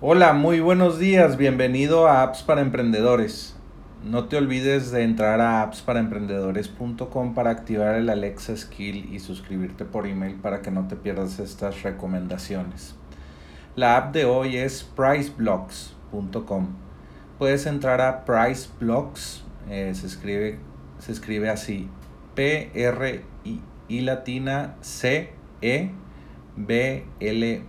Hola, muy buenos días, bienvenido a Apps para Emprendedores. No te olvides de entrar a appsparaemprendedores.com para activar el Alexa Skill y suscribirte por email para que no te pierdas estas recomendaciones. La app de hoy es priceblocks.com. Puedes entrar a priceblocks, eh, se, escribe, se escribe así, P-R-I latina C-E B-L-O-C-S.com.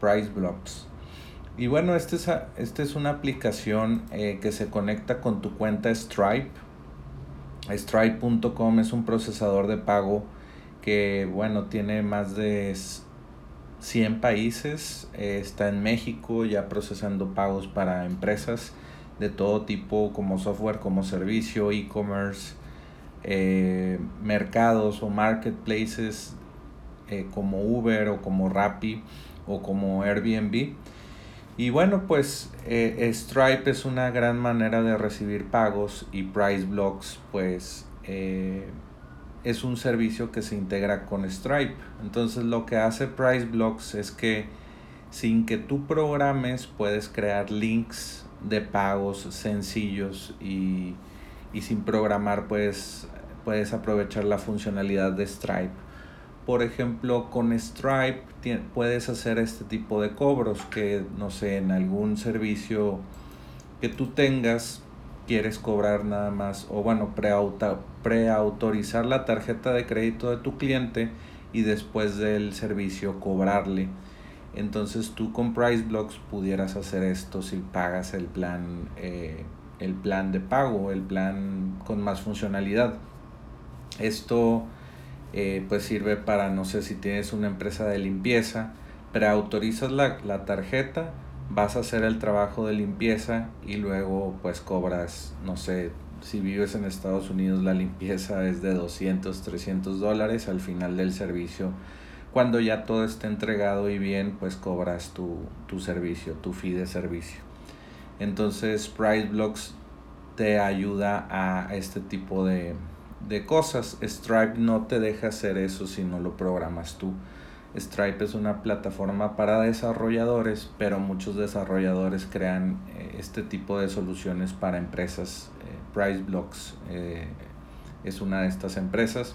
PriceBlocks. Y bueno, esta es, este es una aplicación eh, que se conecta con tu cuenta Stripe. Stripe.com es un procesador de pago que, bueno, tiene más de 100 países. Eh, está en México ya procesando pagos para empresas de todo tipo, como software, como servicio, e-commerce, eh, mercados o marketplaces como Uber o como Rappi o como Airbnb. Y bueno, pues eh, Stripe es una gran manera de recibir pagos y PriceBlocks pues eh, es un servicio que se integra con Stripe. Entonces lo que hace PriceBlocks es que sin que tú programes puedes crear links de pagos sencillos y, y sin programar pues puedes aprovechar la funcionalidad de Stripe por ejemplo, con Stripe puedes hacer este tipo de cobros que, no sé, en algún servicio que tú tengas, quieres cobrar nada más, o bueno, preautorizar la tarjeta de crédito de tu cliente y después del servicio cobrarle. Entonces tú con PriceBlocks pudieras hacer esto si pagas el plan, eh, el plan de pago, el plan con más funcionalidad. Esto eh, pues sirve para, no sé, si tienes una empresa de limpieza, preautorizas la, la tarjeta, vas a hacer el trabajo de limpieza y luego pues cobras, no sé, si vives en Estados Unidos la limpieza es de 200, 300 dólares al final del servicio. Cuando ya todo esté entregado y bien, pues cobras tu, tu servicio, tu fee de servicio. Entonces PriceBlocks te ayuda a este tipo de, de cosas. Stripe no te deja hacer eso si no lo programas tú. Stripe es una plataforma para desarrolladores, pero muchos desarrolladores crean eh, este tipo de soluciones para empresas. Eh, PriceBlocks eh, es una de estas empresas.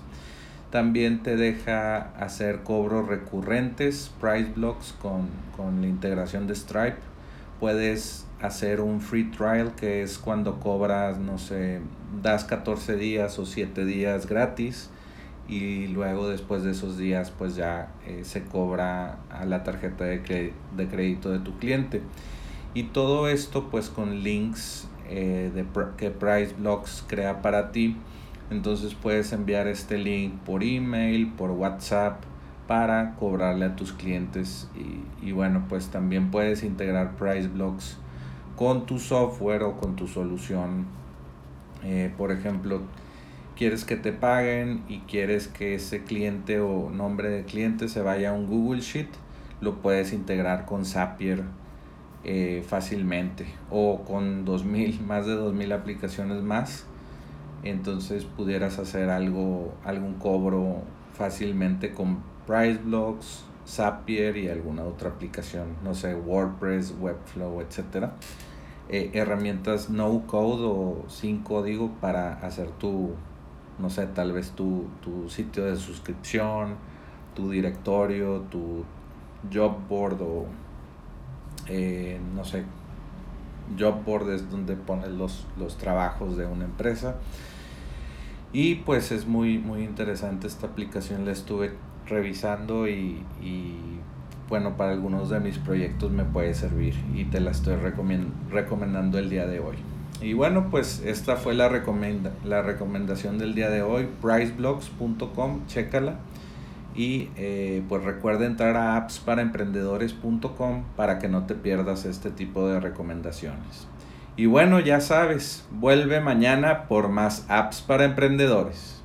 También te deja hacer cobros recurrentes, PriceBlocks con, con la integración de Stripe. Puedes hacer un free trial que es cuando cobras, no sé, das 14 días o 7 días gratis y luego después de esos días pues ya eh, se cobra a la tarjeta de, de, crédito de tu cliente. Y todo esto pues con links eh, de, que PriceBlocks crea para ti. Entonces puedes enviar este link por email, por WhatsApp para cobrarle a tus clientes y, y bueno pues también puedes integrar PriceBlocks con tu software o con tu solución. Eh, por ejemplo, quieres que te paguen y quieres que ese cliente o nombre de cliente se vaya a un Google Sheet, lo puedes integrar con Zapier eh, fácilmente o con 2000, más de 2000 aplicaciones más. Entonces pudieras hacer algo, algún cobro fácilmente con PriceBlocks, Zapier y alguna otra aplicación, no sé, WordPress, Webflow, etcétera. Eh, herramientas no code o sin código para hacer tu, no sé, tal vez tu, tu sitio de suscripción, tu directorio, tu job board o eh, no sé, job board es donde pones los, los trabajos de una empresa. Y pues es muy, muy interesante esta aplicación, la estuve revisando y, y bueno, para algunos de mis proyectos me puede servir y te la estoy recomendando el día de hoy. Y bueno, pues esta fue la, recomenda la recomendación del día de hoy, priceblocks.com, chécala. Y eh, pues recuerda entrar a appsparaemprendedores.com para que no te pierdas este tipo de recomendaciones. Y bueno, ya sabes, vuelve mañana por más apps para emprendedores.